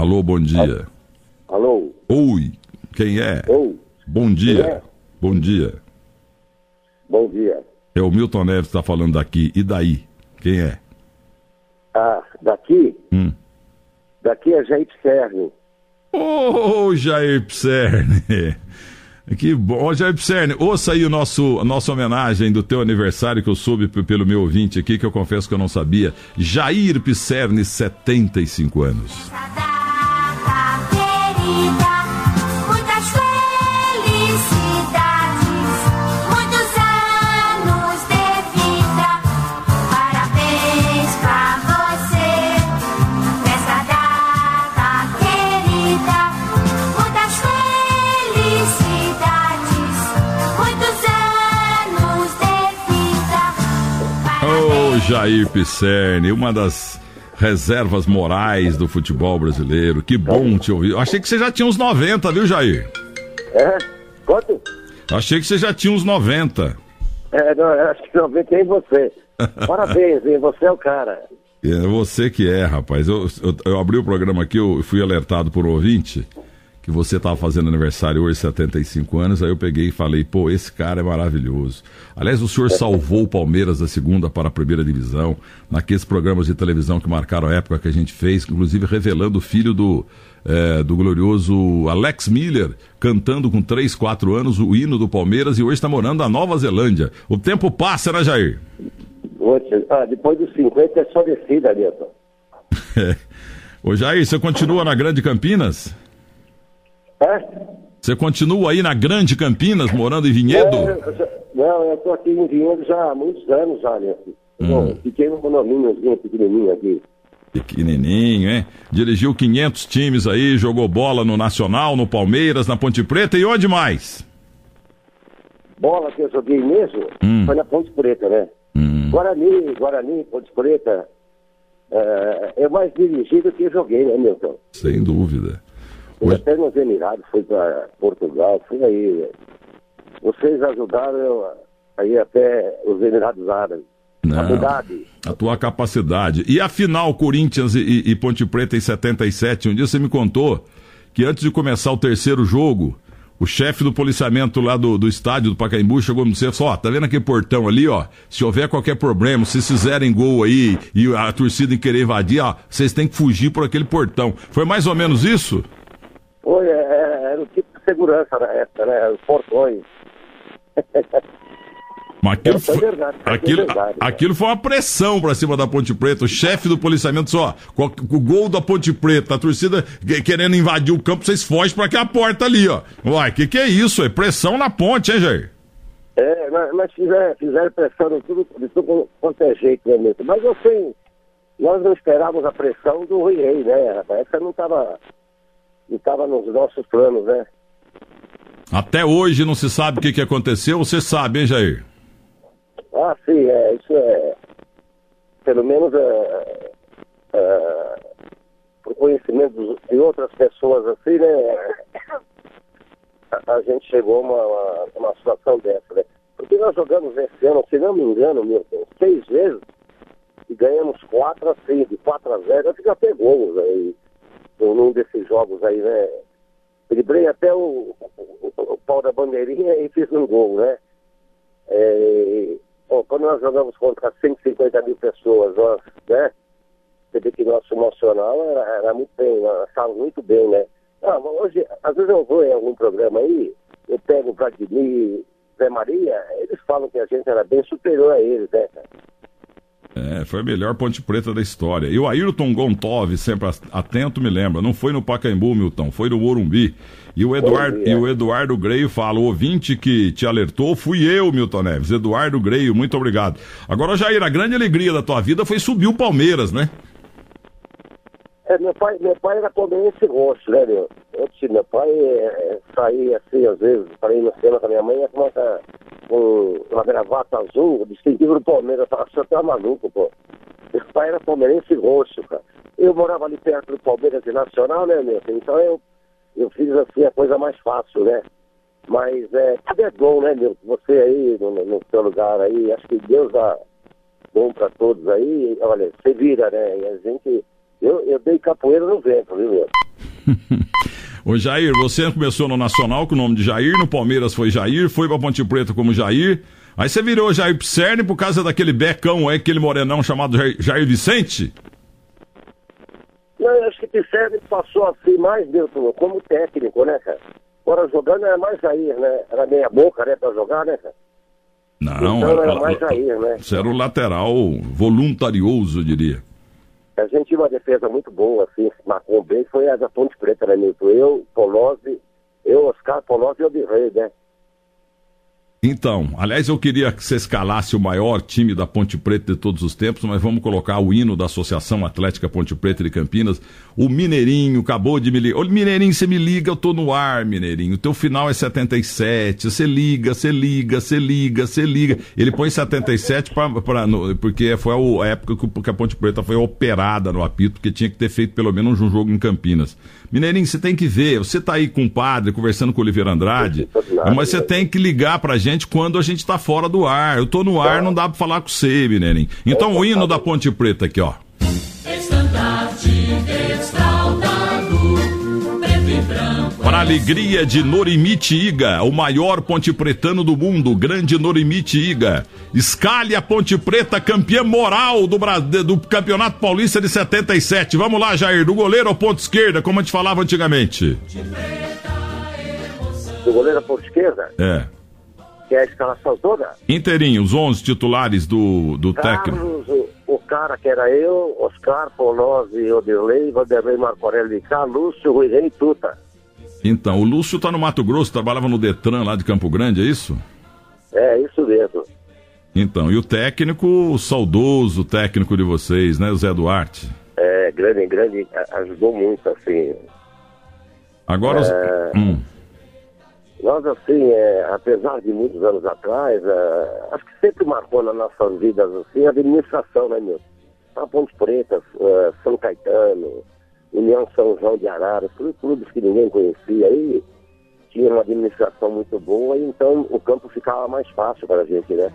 Alô, bom dia. Alô? Oi, quem é? Oi? Bom dia. É? Bom dia. Bom dia. É o Milton Neves que está falando daqui. E daí? Quem é? Ah, daqui? Hum. Daqui é Jair Cerne. Ô, Jair Pserne. Que bom. Ô, Jair Pserne, ouça aí o nosso, a nossa homenagem do teu aniversário que eu soube pelo meu ouvinte aqui, que eu confesso que eu não sabia. Jair Pserne, 75 anos. data Jair Pisserni, uma das reservas morais do futebol brasileiro. Que bom te ouvir. Eu achei que você já tinha uns 90, viu, Jair? É? Quanto? Achei que você já tinha uns 90. É, não, acho que 90 é em você. Parabéns, hein? Você é o cara. É você que é, rapaz. Eu, eu, eu abri o programa aqui, eu fui alertado por um ouvinte que você estava fazendo aniversário hoje, 75 anos. Aí eu peguei e falei, pô, esse cara é maravilhoso. Aliás, o senhor salvou o Palmeiras da segunda para a primeira divisão, naqueles programas de televisão que marcaram a época que a gente fez, inclusive revelando o filho do, eh, do glorioso Alex Miller, cantando com 3, 4 anos o hino do Palmeiras e hoje está morando na Nova Zelândia. O tempo passa, né, Jair? Ah, depois dos 50 é só descida, Nilton. Ô Jair, você continua na Grande Campinas? É? Você continua aí na Grande Campinas, morando em Vinhedo? É, eu não, eu tô aqui em Vinhedo já há muitos anos já, Nilton. Bom, Fiquei num condomíniozinho pequenininho aqui. Pequenininho, hein? Dirigiu 500 times aí, jogou bola no Nacional, no Palmeiras, na Ponte Preta e onde mais? Bola que eu joguei mesmo Hum. foi na Ponte Preta, né? Hum, Guarani, Guarani, Ponte Preta. É, é mais dirigido que joguei, né, Milton? sem dúvida. Hoje- até nos Emirados, fui para Portugal, fui aí. Vocês ajudaram aí até os Emirados Árabes. Não. A tua capacidade. E a final Corinthians e, e- Ponte Preta em 77, um dia você me contou que antes de começar o terceiro jogo, o chefe do policiamento lá do, do estádio do Pacaembu chegou no você e falou, ó, tá vendo aquele portão ali, ó? Se houver qualquer problema, se fizerem gol aí e a torcida querer invadir, ó, vocês têm que fugir por aquele portão. Foi mais ou menos isso? Foi, é, é, era o tipo de segurança na época, né? Os portões. Mas aquilo é foi, verdade, é aquilo, verdade, aquilo foi uma pressão pra cima da Ponte Preta. O chefe do policiamento só, com o gol da Ponte Preta, a torcida que- querendo invadir o campo, vocês fogem pra aquela porta ali, ó. Uai, que que é isso? É pressão na ponte, hein, Jair? É, mas, fizeram, fizeram pressão de tudo, de tudo quanto é jeito, né, Milton? Mas assim, nós não esperávamos a pressão do Rui Rei, né? Essa não estava não tava nos nossos planos, né? Até hoje não se sabe o que, que aconteceu, você sabe, hein, Jair? Ah, sim, é, isso é. Pelo menos é, é, por conhecimento de outras pessoas assim, né? A, a gente chegou a uma, uma, uma situação dessa, né? Porque nós jogamos esse ano, se não me engano, Milton, seis vezes e ganhamos quatro assim, de 4 a 0, acho que até gols aí, num num desses jogos aí, né? Driblei até o, o, o pau da bandeirinha e fiz um gol, né? É, bom, quando nós jogamos contra 150 mil pessoas, nós, né? Você vê que nosso emocional era, era muito bem, nós estávamos muito bem, né? Mas hoje, às vezes eu vou em algum programa aí, eu pego o Vladimir, Zé Maria, eles falam que a gente era bem superior a eles, né, cara? É, foi a melhor Ponte Preta da história. E o Ayrton Gontov, sempre atento, me lembra, não foi no Pacaembu, Milton, foi no Morumbi. E o Eduardo, é. e o Eduardo Greio fala, o ouvinte que te alertou fui eu, Milton Neves. Eduardo Greio, muito obrigado. Agora, Jair, a grande alegria da tua vida foi subir o Palmeiras, né? É, meu pai, meu pai era palmeirense roxo, né, meu? Eu meu pai é, é, saía assim, às vezes, para ir no cinema com a minha mãe, ia com uma, com uma gravata azul, distintivo do Palmeiras. Eu falava, você tá maluco, pô. Meu pai era palmeirense roxo, cara. Eu morava ali perto do Palmeiras e Nacional, né, meu? Então eu, eu fiz assim a coisa mais fácil, né? Mas é, tudo é bom, né, meu? Você aí, no, no seu lugar aí, acho que Deus dá bom para todos aí. Olha, você vira, né? E a gente. Eu, eu dei capoeira no vento, viu, meu? Ô Jair, você começou no Nacional com o nome de Jair, no Palmeiras foi Jair, foi pra Ponte Preta como Jair. Aí você virou Jair Pisserni por causa daquele becão, é aquele morenão chamado Jair, Jair Vicente? Não, eu acho que Pisserni passou assim mais mesmo como técnico, né, cara? Agora jogando era mais Jair, né? Era meia boca, né, pra jogar, né, cara? Não, Então era mais Jair, né? Você era o lateral voluntarioso, eu diria. A gente tinha uma defesa muito boa, assim, marcou bem, foi a da Ponte Preta, né, Milton? Eu, Polozzi, eu, Oscar, Polozzi e o Rei, né? Então, aliás, eu queria que você escalasse o maior time da Ponte Preta de todos os tempos, mas vamos colocar o hino da Associação Atlética Ponte Preta de Campinas. O Mineirinho acabou de me ligar. Ô, Mineirinho, você me liga, eu tô no ar, Mineirinho. O teu final é 77. Você liga, você liga, você liga, você liga. Ele põe 77 pra, pra, no, porque foi a época que a Ponte Preta foi operada no apito, porque tinha que ter feito pelo menos um jogo em Campinas. Mineirinho, você tem que ver. Você tá aí com o padre, conversando com o Oliveira Andrade, mas você tem que ligar pra gente quando a gente tá fora do ar. Eu tô no ar, não dá pra falar com você, Mineirinho. Então o hino da Ponte Preta aqui, ó. Para a alegria de Norimite Iga, o maior ponte pretano do mundo, grande Norimite Iga. Escalhe a Ponte Preta campeã moral do, do Campeonato Paulista de 77. Vamos lá, Jair, do goleiro ao ponto esquerda, como a gente falava antigamente. Do goleiro à ponta esquerda, É. que é a escalação toda. Inteirinho, os 11 titulares do, do técnico. O, o cara que era eu, Oscar, Polozzi, Odirley, Vanderlei, Marco Aurélio de Cá, Lúcio, Rui Rei e Tuta. Então, o Lúcio tá no Mato Grosso, trabalhava no Detran lá de Campo Grande, é isso? É, isso mesmo. Então, e o técnico, o saudoso técnico de vocês, né, o Zé Duarte? É, grande, grande, ajudou muito, assim. Agora, os... É. Hum. Nós, assim, é, apesar de muitos anos atrás, é, acho que sempre marcou nas nossas vidas, assim, a administração, né, meu? A Ponte Preta, é, São Caetano, União São João de Araras, tudo clubes que ninguém conhecia aí, tinha uma administração muito boa e então o campo ficava mais fácil para a gente, né?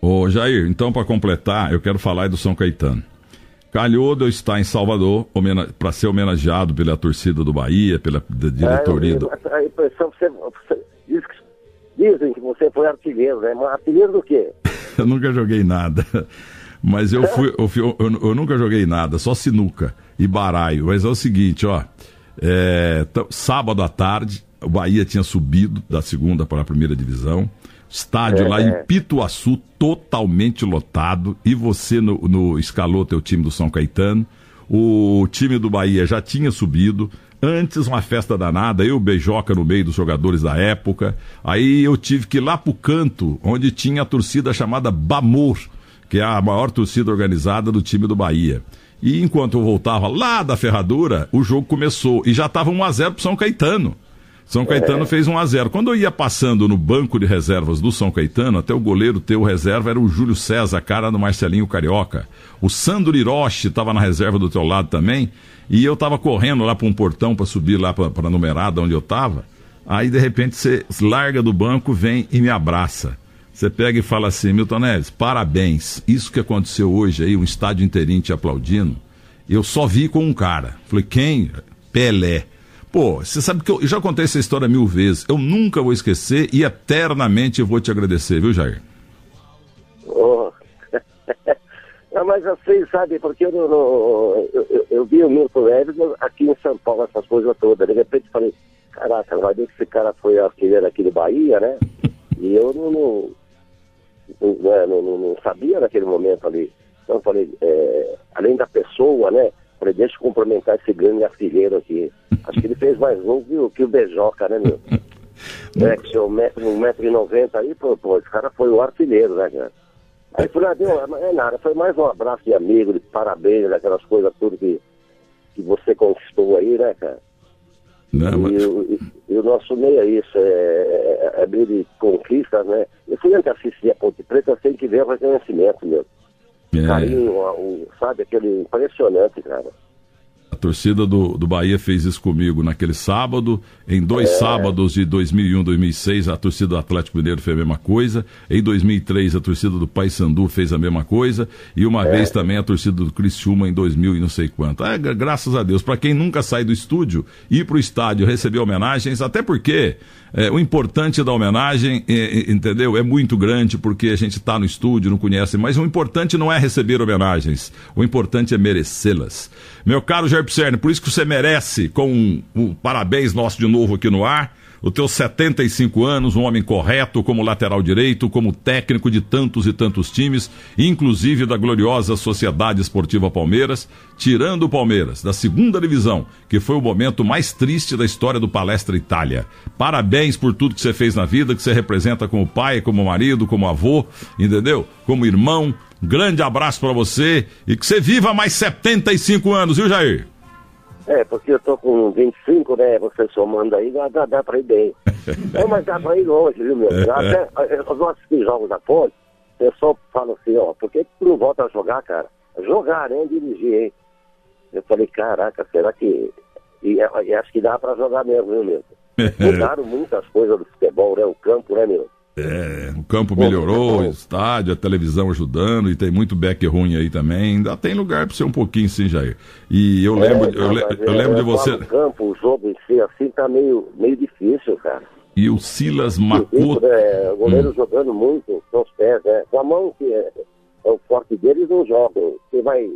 Ô Jair, então para completar, eu quero falar aí do São Caetano. Calhou de eu estar em Salvador para ser homenageado pela torcida do Bahia, pela da diretoria. do... É, a impressão que você, você diz que- dizem que você foi artilheiro, né? Mas artilheiro do quê? Eu nunca joguei nada. Mas eu fui, eu, fui- eu- eu nunca joguei nada, só sinuca e baralho. Mas é o seguinte, ó. é, sábado à tarde, o Bahia tinha subido da segunda para a primeira divisão. Estádio lá em Pituaçu, totalmente lotado. E você no, no escalou teu time do São Caetano. O time do Bahia já tinha subido. Antes, uma festa danada, eu, Beijoca, no meio dos jogadores da época. Aí eu tive que ir lá pro canto, onde tinha a torcida chamada Bamor, que é a maior torcida organizada do time do Bahia. E enquanto eu voltava lá da ferradura, o jogo começou. E já estava 1x0 pro São Caetano. São Caetano fez 1 a 0 Quando eu ia passando no banco de reservas do São Caetano, até o goleiro teu reserva era o Júlio César, cara do Marcelinho Carioca. O Sandro Hiroshi estava na reserva do teu lado também. E eu estava correndo lá para um portão para subir lá para a numerada onde eu estava. Aí de repente você larga do banco, vem e me abraça. Você pega e fala assim, Milton Neves, parabéns. Isso que aconteceu hoje aí, um estádio inteirinho te aplaudindo. Eu só vi com um cara. Falei, quem? Pelé. Pô, você sabe que eu, eu já contei essa história mil vezes. Eu nunca vou esquecer e eternamente eu vou te agradecer, viu, Jair? Oh. Não, mas assim, sabe, porque eu, não- eu, eu, eu vi o Milton Neves aqui em São Paulo, essas coisas todas. De repente falei, caraca, vai ver que esse cara foi artilheiro aqui de Bahia, né? E eu não, não, né, não- não- não sabia naquele momento ali. Então eu falei, é, além da pessoa, né? Falei, deixa eu cumprimentar esse grande artilheiro aqui. Acho que ele fez mais gol que, o- que o Bejoca, né, meu? É, que seu metro, um metro e noventa aí, pô, pô, esse cara foi o artilheiro, né, cara? Aí falei, ah, deu, é nada, foi mais um abraço de amigo, de parabéns, daquelas coisas tudo que, que você conquistou aí, né, cara? Não, E, mas- o- e- e o nosso meio é isso, é, é, meio de conquistas, né? Eu fui antes assistir a Ponte Preta sem que ver o reconhecimento, meu. é. Carinho, o- sabe, aquele impressionante, cara. A torcida do, do Bahia fez isso comigo naquele sábado. Em dois sábados de 2001, 2006, a torcida do Atlético Mineiro fez a mesma coisa. Em 2003, a torcida do Paysandu fez a mesma coisa. E uma vez também a torcida do Criciúma em 2000 e não sei quanto. É, gra- graças a Deus. Para quem nunca sai do estúdio, ir pro estádio receber homenagens, até porque é, o importante da homenagem, é, é, entendeu? É muito grande porque a gente está no estúdio, não conhece, mas o importante não é receber homenagens, o importante é merecê-las. Meu caro Jair Pisserni, por isso que você merece, com um, um parabéns nosso de novo aqui no ar, os teus 75 anos, um homem correto como lateral direito, como técnico de tantos e tantos times, inclusive da gloriosa Sociedade Esportiva Palmeiras, tirando o Palmeiras da segunda divisão, que foi o momento mais triste da história do Palestra Itália. Parabéns por tudo que você fez na vida, que você representa como pai, como marido, como avô, entendeu? Como irmão. Grande abraço pra você e que você viva mais 75 anos, viu, Jair? É, porque eu tô com 25, né? Você somando aí, dá, dá, dá pra ir bem. Não, mas dá pra ir longe, viu, meu? Eu Até, eu gosto de assistir jogos da Ponte, o pessoal fala assim, ó, por que tu não volta a jogar, cara? Jogar, né? Dirigir, hein? Eu falei, caraca, será que... E, e acho que dá pra jogar mesmo, viu, meu? Mudaram muitas coisas do futebol, né? O campo, né, meu? É, o campo melhorou, o estádio, a televisão ajudando, e tem muito back ruim aí também. Ainda tem lugar pra você um pouquinho sim, Jair. E eu lembro, É, eu, le- eu é, lembro de você. O campo, o jogo em si, assim, tá meio, meio difícil, cara. E o Silas Isso, Macoto. né? O goleiro Hum. jogando muito com os pés, né? Com a mão, que é, é o forte deles, não jogam. Você vai,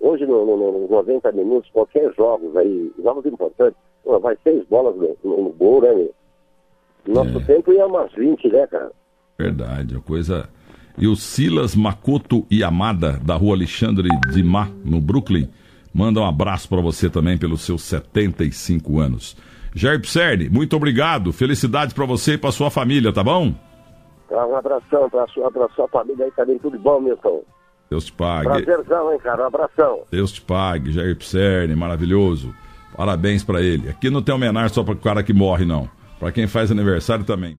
hoje, no, no, no- nos 90 minutos, qualquer jogos aí, jogos importantes, vai seis bolas no, no, no gol, né? Nosso É. tempo ia umas 20, né, cara? Verdade, a coisa. E o Silas Makoto Yamada, da rua Alexandre Dimá, no Brooklyn, manda um abraço pra você também pelos seus 75 anos. Jair Pisserni, muito obrigado. Felicidades pra você e pra sua família, tá bom? Tá, um abração pra sua, pra sua família aí também, tudo bom, Milton? Deus te pague. Prazerzão, hein, cara? Um abração. Deus te pague, Jair Pisserni, maravilhoso. Parabéns pra ele. Aqui não tem homenagem só para o cara que morre, não. Pra quem faz aniversário também.